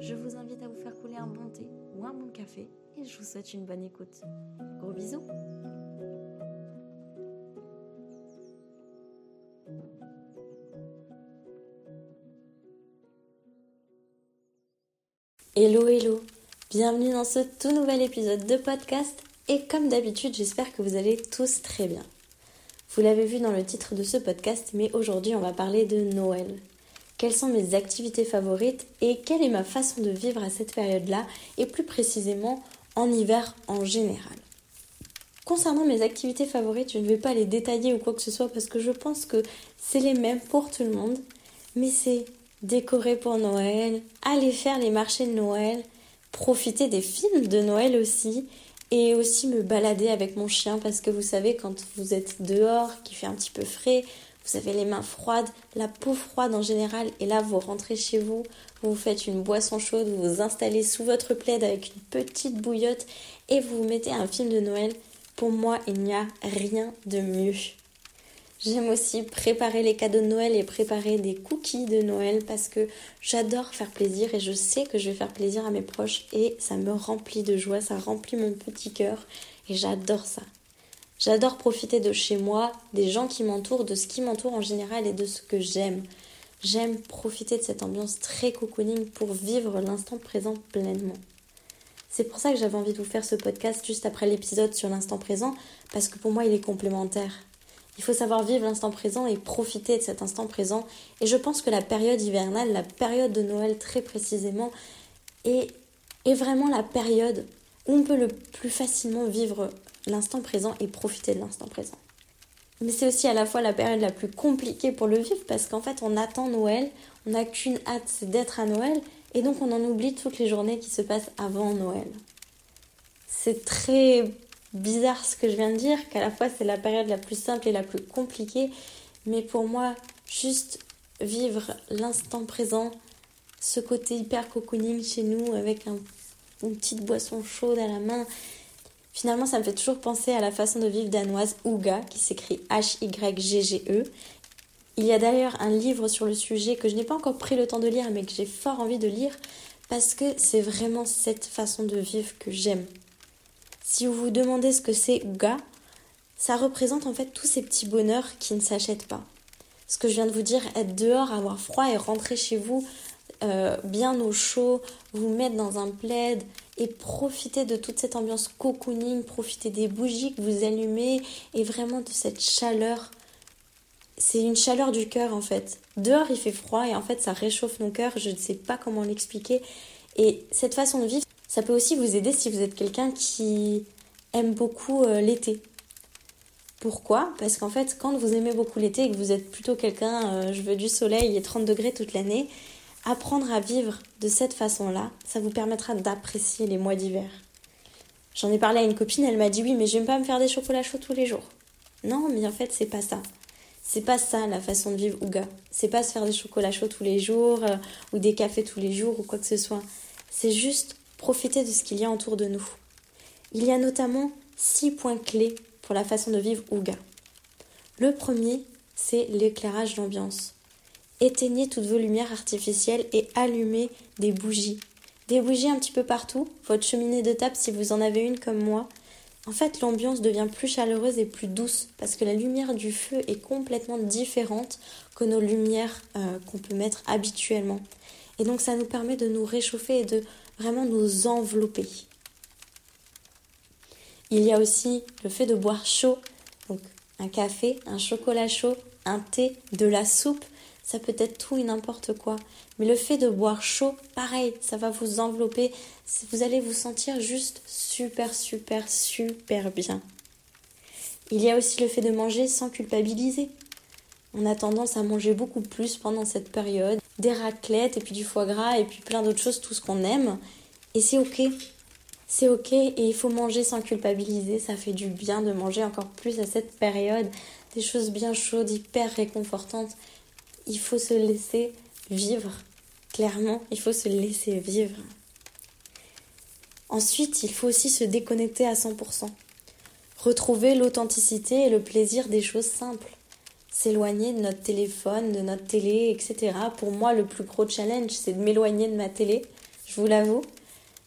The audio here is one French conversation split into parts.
je vous invite à vous faire couler un bon thé ou un bon café et je vous souhaite une bonne écoute. Gros bisous Hello hello Bienvenue dans ce tout nouvel épisode de podcast et comme d'habitude j'espère que vous allez tous très bien. Vous l'avez vu dans le titre de ce podcast mais aujourd'hui on va parler de Noël. Quelles sont mes activités favorites et quelle est ma façon de vivre à cette période-là et plus précisément en hiver en général. Concernant mes activités favorites, je ne vais pas les détailler ou quoi que ce soit parce que je pense que c'est les mêmes pour tout le monde, mais c'est décorer pour Noël, aller faire les marchés de Noël, profiter des films de Noël aussi et aussi me balader avec mon chien parce que vous savez quand vous êtes dehors, qu'il fait un petit peu frais, vous avez les mains froides, la peau froide en général et là vous rentrez chez vous, vous faites une boisson chaude, vous vous installez sous votre plaid avec une petite bouillotte et vous vous mettez un film de Noël. Pour moi, il n'y a rien de mieux. J'aime aussi préparer les cadeaux de Noël et préparer des cookies de Noël parce que j'adore faire plaisir et je sais que je vais faire plaisir à mes proches et ça me remplit de joie, ça remplit mon petit cœur et j'adore ça. J'adore profiter de chez moi, des gens qui m'entourent, de ce qui m'entoure en général et de ce que j'aime. J'aime profiter de cette ambiance très cocooning pour vivre l'instant présent pleinement. C'est pour ça que j'avais envie de vous faire ce podcast juste après l'épisode sur l'instant présent, parce que pour moi il est complémentaire. Il faut savoir vivre l'instant présent et profiter de cet instant présent. Et je pense que la période hivernale, la période de Noël très précisément, est, est vraiment la période où on peut le plus facilement vivre l'instant présent et profiter de l'instant présent. Mais c'est aussi à la fois la période la plus compliquée pour le vivre parce qu'en fait on attend Noël, on n'a qu'une hâte, d'être à Noël et donc on en oublie toutes les journées qui se passent avant Noël. C'est très bizarre ce que je viens de dire, qu'à la fois c'est la période la plus simple et la plus compliquée, mais pour moi, juste vivre l'instant présent, ce côté hyper cocooning chez nous avec une petite boisson chaude à la main, finalement ça me fait toujours penser à la façon de vivre danoise Uga, qui s'écrit H-Y-G-G-E. Il y a d'ailleurs un livre sur le sujet que je n'ai pas encore pris le temps de lire, mais que j'ai fort envie de lire, parce que c'est vraiment cette façon de vivre que j'aime. Si vous vous demandez ce que c'est Ouga, ça représente en fait tous ces petits bonheurs qui ne s'achètent pas. Ce que je viens de vous dire, être dehors, avoir froid et rentrer chez vous euh, bien au chaud, vous mettre dans un plaid et profiter de toute cette ambiance cocooning, profiter des bougies que vous allumez et vraiment de cette chaleur. C'est une chaleur du cœur en fait. Dehors il fait froid et en fait ça réchauffe nos cœurs, je ne sais pas comment l'expliquer. Et cette façon de vivre, ça peut aussi vous aider si vous êtes quelqu'un qui aime beaucoup euh, l'été. Pourquoi? Parce qu'en fait, quand vous aimez beaucoup l'été et que vous êtes plutôt quelqu'un, euh, je veux du soleil et 30 degrés toute l'année, apprendre à vivre de cette façon-là, ça vous permettra d'apprécier les mois d'hiver. J'en ai parlé à une copine, elle m'a dit oui, mais j'aime pas me faire des chocolats chauds tous les jours. Non, mais en fait, c'est pas ça. C'est pas ça la façon de vivre Ouga. C'est pas se faire des chocolats chauds tous les jours euh, ou des cafés tous les jours ou quoi que ce soit. C'est juste profiter de ce qu'il y a autour de nous. Il y a notamment six points clés pour la façon de vivre Ouga. Le premier, c'est l'éclairage d'ambiance. Éteignez toutes vos lumières artificielles et allumez des bougies. Des bougies un petit peu partout, votre cheminée de table si vous en avez une comme moi. En fait, l'ambiance devient plus chaleureuse et plus douce parce que la lumière du feu est complètement différente que nos lumières euh, qu'on peut mettre habituellement. Et donc ça nous permet de nous réchauffer et de vraiment nous envelopper. Il y a aussi le fait de boire chaud, donc un café, un chocolat chaud, un thé, de la soupe, ça peut être tout et n'importe quoi. Mais le fait de boire chaud, pareil, ça va vous envelopper, vous allez vous sentir juste super, super, super bien. Il y a aussi le fait de manger sans culpabiliser. On a tendance à manger beaucoup plus pendant cette période des raclettes et puis du foie gras et puis plein d'autres choses, tout ce qu'on aime. Et c'est ok. C'est ok et il faut manger sans culpabiliser. Ça fait du bien de manger encore plus à cette période. Des choses bien chaudes, hyper réconfortantes. Il faut se laisser vivre. Clairement, il faut se laisser vivre. Ensuite, il faut aussi se déconnecter à 100%. Retrouver l'authenticité et le plaisir des choses simples s'éloigner de notre téléphone, de notre télé, etc. Pour moi, le plus gros challenge, c'est de m'éloigner de ma télé, je vous l'avoue,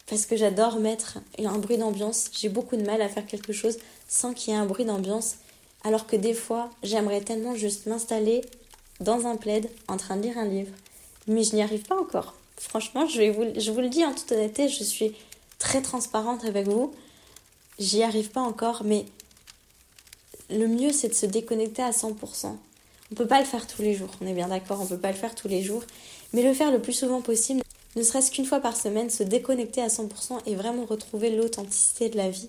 parce que j'adore mettre un bruit d'ambiance. J'ai beaucoup de mal à faire quelque chose sans qu'il y ait un bruit d'ambiance, alors que des fois, j'aimerais tellement juste m'installer dans un plaid en train de lire un livre. Mais je n'y arrive pas encore. Franchement, je, vous, vous le dis en toute honnêteté, je suis très transparente avec vous. J'y arrive pas encore, mais le mieux c'est de se déconnecter à 100%. On peut pas le faire tous les jours, on est bien d'accord, on peut pas le faire tous les jours, mais le faire le plus souvent possible, ne serait-ce qu'une fois par semaine, se déconnecter à 100% et vraiment retrouver l'authenticité de la vie.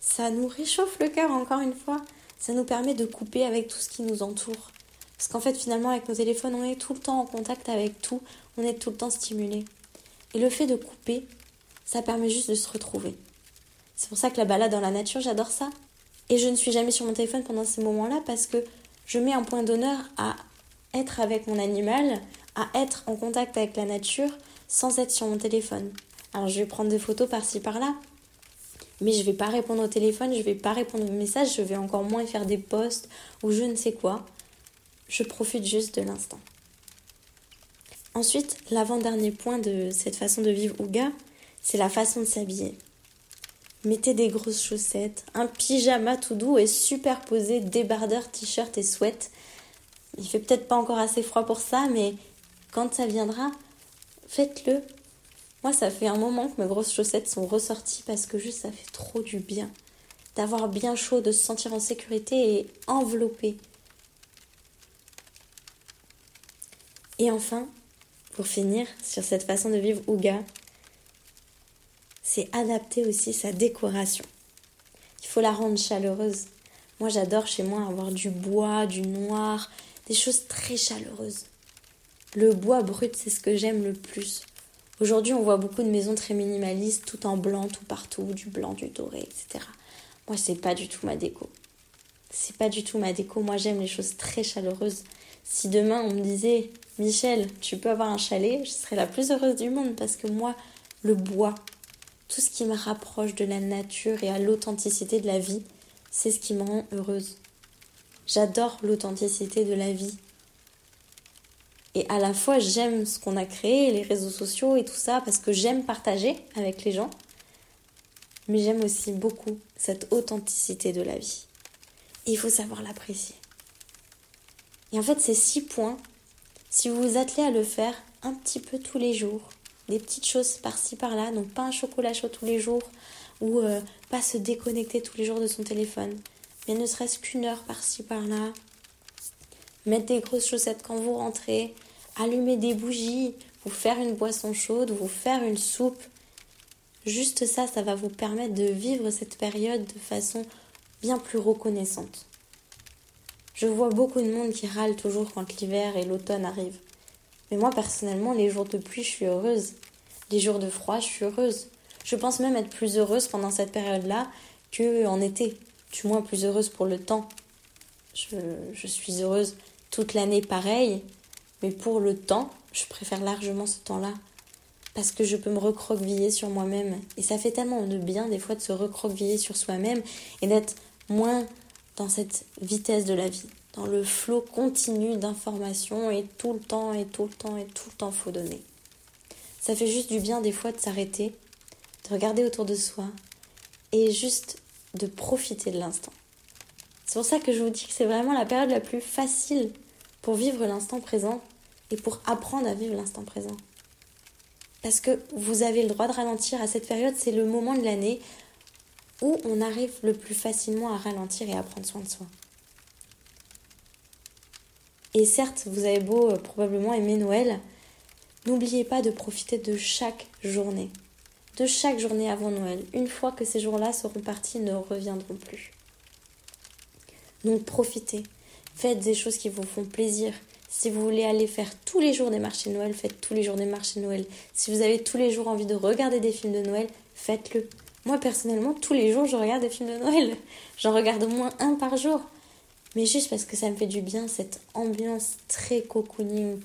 Ça nous réchauffe le cœur encore une fois, ça nous permet de couper avec tout ce qui nous entoure. Parce qu'en fait, finalement, avec nos téléphones, on est tout le temps en contact avec tout, on est tout le temps stimulé. Et le fait de couper, ça permet juste de se retrouver. C'est pour ça que la balade dans la nature, j'adore ça. Et je ne suis jamais sur mon téléphone pendant ces moments-là parce que je mets un point d'honneur à être avec mon animal, à être en contact avec la nature sans être sur mon téléphone. Alors je vais prendre des photos par-ci par-là, mais je vais pas répondre au téléphone, je vais pas répondre aux messages, je vais encore moins faire des posts ou je ne sais quoi. Je profite juste de l'instant. Ensuite, l'avant-dernier point de cette façon de vivre Ouga, c'est la façon de s'habiller. Mettez des grosses chaussettes, un pyjama tout doux et superposé débardeur, t-shirt et sweat. Il fait peut-être pas encore assez froid pour ça, mais quand ça viendra, faites-le. Moi, ça fait un moment que mes grosses chaussettes sont ressorties parce que juste ça fait trop du bien. D'avoir bien chaud, de se sentir en sécurité et enveloppé. Et enfin, pour finir sur cette façon de vivre Ouga, c'est adapter aussi sa décoration. Il faut la rendre chaleureuse. Moi, j'adore chez moi avoir du bois, du noir, des choses très chaleureuses. Le bois brut, c'est ce que j'aime le plus. Aujourd'hui, on voit beaucoup de maisons très minimalistes, tout en blanc, tout partout, du blanc, du doré, etc. Moi, c'est pas du tout ma déco. C'est pas du tout ma déco. Moi, j'aime les choses très chaleureuses. Si demain on me disait, Michel, tu peux avoir un chalet, je serais la plus heureuse du monde parce que moi, le bois, tout ce qui me rapproche de la nature et à l'authenticité de la vie, c'est ce qui me rend heureuse. J'adore l'authenticité de la vie. Et à la fois, j'aime ce qu'on a créé, les réseaux sociaux et tout ça, parce que j'aime partager avec les gens. Mais j'aime aussi beaucoup cette authenticité de la vie. Il faut savoir l'apprécier. Et en fait, ces six points, si vous vous attelez à le faire un petit peu tous les jours, des petites choses par-ci par-là, donc pas un chocolat chaud tous les jours ou euh, pas se déconnecter tous les jours de son téléphone, mais ne serait-ce qu'une heure par-ci par-là. Mettre des grosses chaussettes quand vous rentrez, allumer des bougies, vous faire une boisson chaude, vous faire une soupe. Juste ça, ça va vous permettre de vivre cette période de façon bien plus reconnaissante. Je vois beaucoup de monde qui râle toujours quand l'hiver et l'automne arrivent. Mais moi, personnellement, les jours de pluie, je suis heureuse. Les jours de froid, je suis heureuse. Je pense même être plus heureuse pendant cette période-là qu'en été. Du moins plus heureuse pour le temps. Je, je suis heureuse toute l'année pareil, mais pour le temps, je préfère largement ce temps-là. Parce que je peux me recroqueviller sur moi-même. Et ça fait tellement de bien des fois de se recroqueviller sur soi-même et d'être moins dans cette vitesse de la vie dans le flot continu d'informations et tout le temps et tout le temps et tout le temps faut donner. Ça fait juste du bien des fois de s'arrêter, de regarder autour de soi et juste de profiter de l'instant. C'est pour ça que je vous dis que c'est vraiment la période la plus facile pour vivre l'instant présent et pour apprendre à vivre l'instant présent. Parce que vous avez le droit de ralentir à cette période, c'est le moment de l'année où on arrive le plus facilement à ralentir et à prendre soin de soi. Et certes, vous avez beau euh, probablement aimer Noël, n'oubliez pas de profiter de chaque journée. De chaque journée avant Noël. Une fois que ces jours-là seront partis, ils ne reviendront plus. Donc profitez. Faites des choses qui vous font plaisir. Si vous voulez aller faire tous les jours des marchés de Noël, faites tous les jours des marchés de Noël. Si vous avez tous les jours envie de regarder des films de Noël, faites-le. Moi personnellement, tous les jours, je regarde des films de Noël. J'en regarde au moins un par jour. Mais juste parce que ça me fait du bien, cette ambiance très cocooning.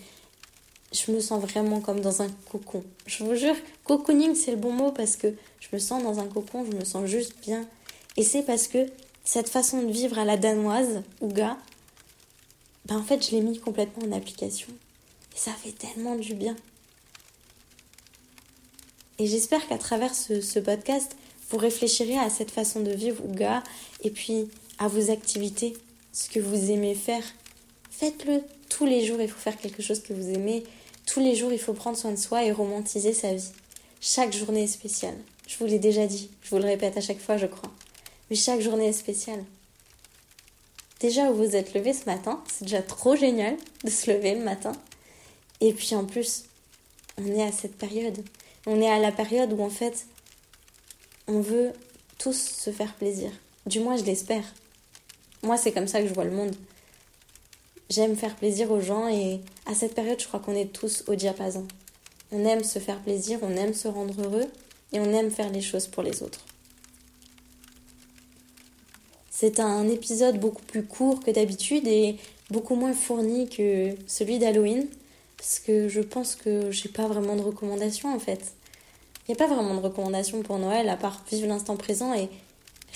Je me sens vraiment comme dans un cocon. Je vous jure, cocooning, c'est le bon mot parce que je me sens dans un cocon, je me sens juste bien. Et c'est parce que cette façon de vivre à la danoise, Ouga, ben en fait, je l'ai mis complètement en application. Et ça fait tellement du bien. Et j'espère qu'à travers ce, ce, podcast, vous réfléchirez à cette façon de vivre Ouga et puis à vos activités, ce que vous aimez faire. Faites-le tous les jours, il faut faire quelque chose que vous aimez. Tous les jours, il faut prendre soin de soi et romantiser sa vie. Chaque journée est spéciale. Je vous l'ai déjà dit, je vous le répète à chaque fois, je crois. Mais chaque journée est spéciale. Déjà, vous vous êtes levé ce matin, c'est déjà trop génial de se lever le matin. Et puis en plus, on est à cette période. On est à la période où en fait, on veut tous se faire plaisir. Du moins, je l'espère. Moi, c'est comme ça que je vois le monde. J'aime faire plaisir aux gens et à cette période, je crois qu'on est tous au diapason. On aime se faire plaisir, on aime se rendre heureux et on aime faire les choses pour les autres. C'est un épisode beaucoup plus court que d'habitude et beaucoup moins fourni que celui d'Halloween parce que je pense que j'ai pas vraiment de recommandations en fait. Il n'y a pas vraiment de recommandations pour Noël à part vivre l'instant présent et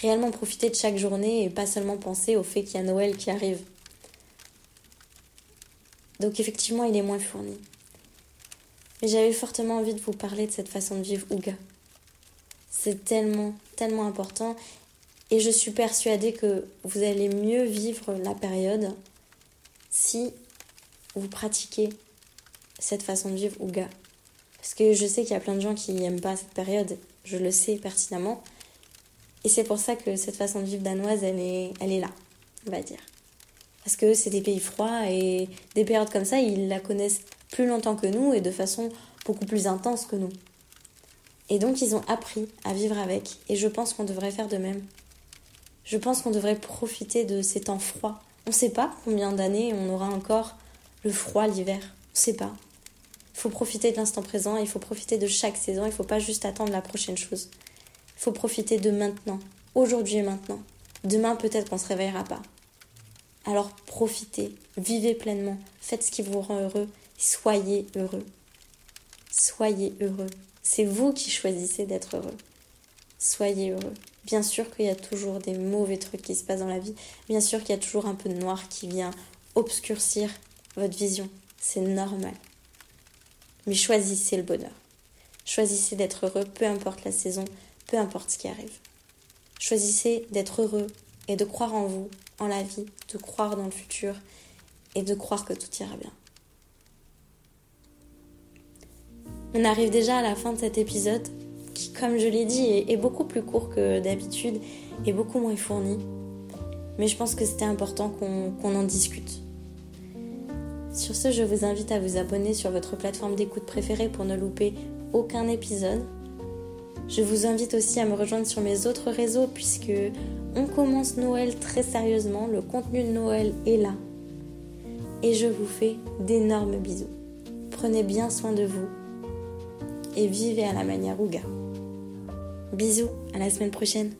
réellement profiter de chaque journée et pas seulement penser au fait qu'il y a Noël qui arrive. Donc effectivement, il est moins fourni. Mais j'avais fortement envie de vous parler de cette façon de vivre Ouga. C'est tellement, tellement important et je suis persuadée que vous allez mieux vivre la période si vous pratiquez cette façon de vivre Ouga. Parce que je sais qu'il y a plein de gens qui n'aiment pas cette période, je le sais pertinemment. Et c'est pour ça que cette façon de vivre danoise, elle est, elle est là, on va dire. Parce que c'est des pays froids et des périodes comme ça, ils la connaissent plus longtemps que nous et de façon beaucoup plus intense que nous. Et donc ils ont appris à vivre avec. Et je pense qu'on devrait faire de même je pense qu'on devrait profiter de ces temps froids. On ne sait pas combien d'années on aura encore le froid l'hiver. On ne sait pas. Il faut profiter de l'instant présent, il faut profiter de chaque saison, il ne faut pas juste attendre la prochaine chose. Il faut profiter de maintenant, aujourd'hui et maintenant. Demain, peut-être qu'on ne se réveillera pas. Alors profitez, vivez pleinement, faites ce qui vous rend heureux, soyez heureux. Soyez heureux. C'est vous qui choisissez d'être heureux. Soyez heureux. Bien sûr qu'il y a toujours des mauvais trucs qui se passent dans la vie. Bien sûr qu'il y a toujours un peu de noir qui vient obscurcir votre vision. C'est normal. Mais choisissez le bonheur. Choisissez d'être heureux, peu importe la saison, peu importe ce qui arrive. Choisissez d'être heureux et de croire en vous, en la vie, de croire dans le futur et de croire que tout ira bien. On arrive déjà à la fin de cet épisode qui, comme je l'ai dit, est, beaucoup plus court que d'habitude et beaucoup moins fourni. Mais je pense que c'était important qu'on en discute. Sur ce, je vous invite à vous abonner sur votre plateforme d'écoute préférée pour ne louper aucun épisode. Je vous invite aussi à me rejoindre sur mes autres réseaux puisque on commence Noël très sérieusement, le contenu de Noël est là. Et je vous fais d'énormes bisous. Prenez bien soin de vous et vivez à la manière Ouga. Bisous, à la semaine prochaine.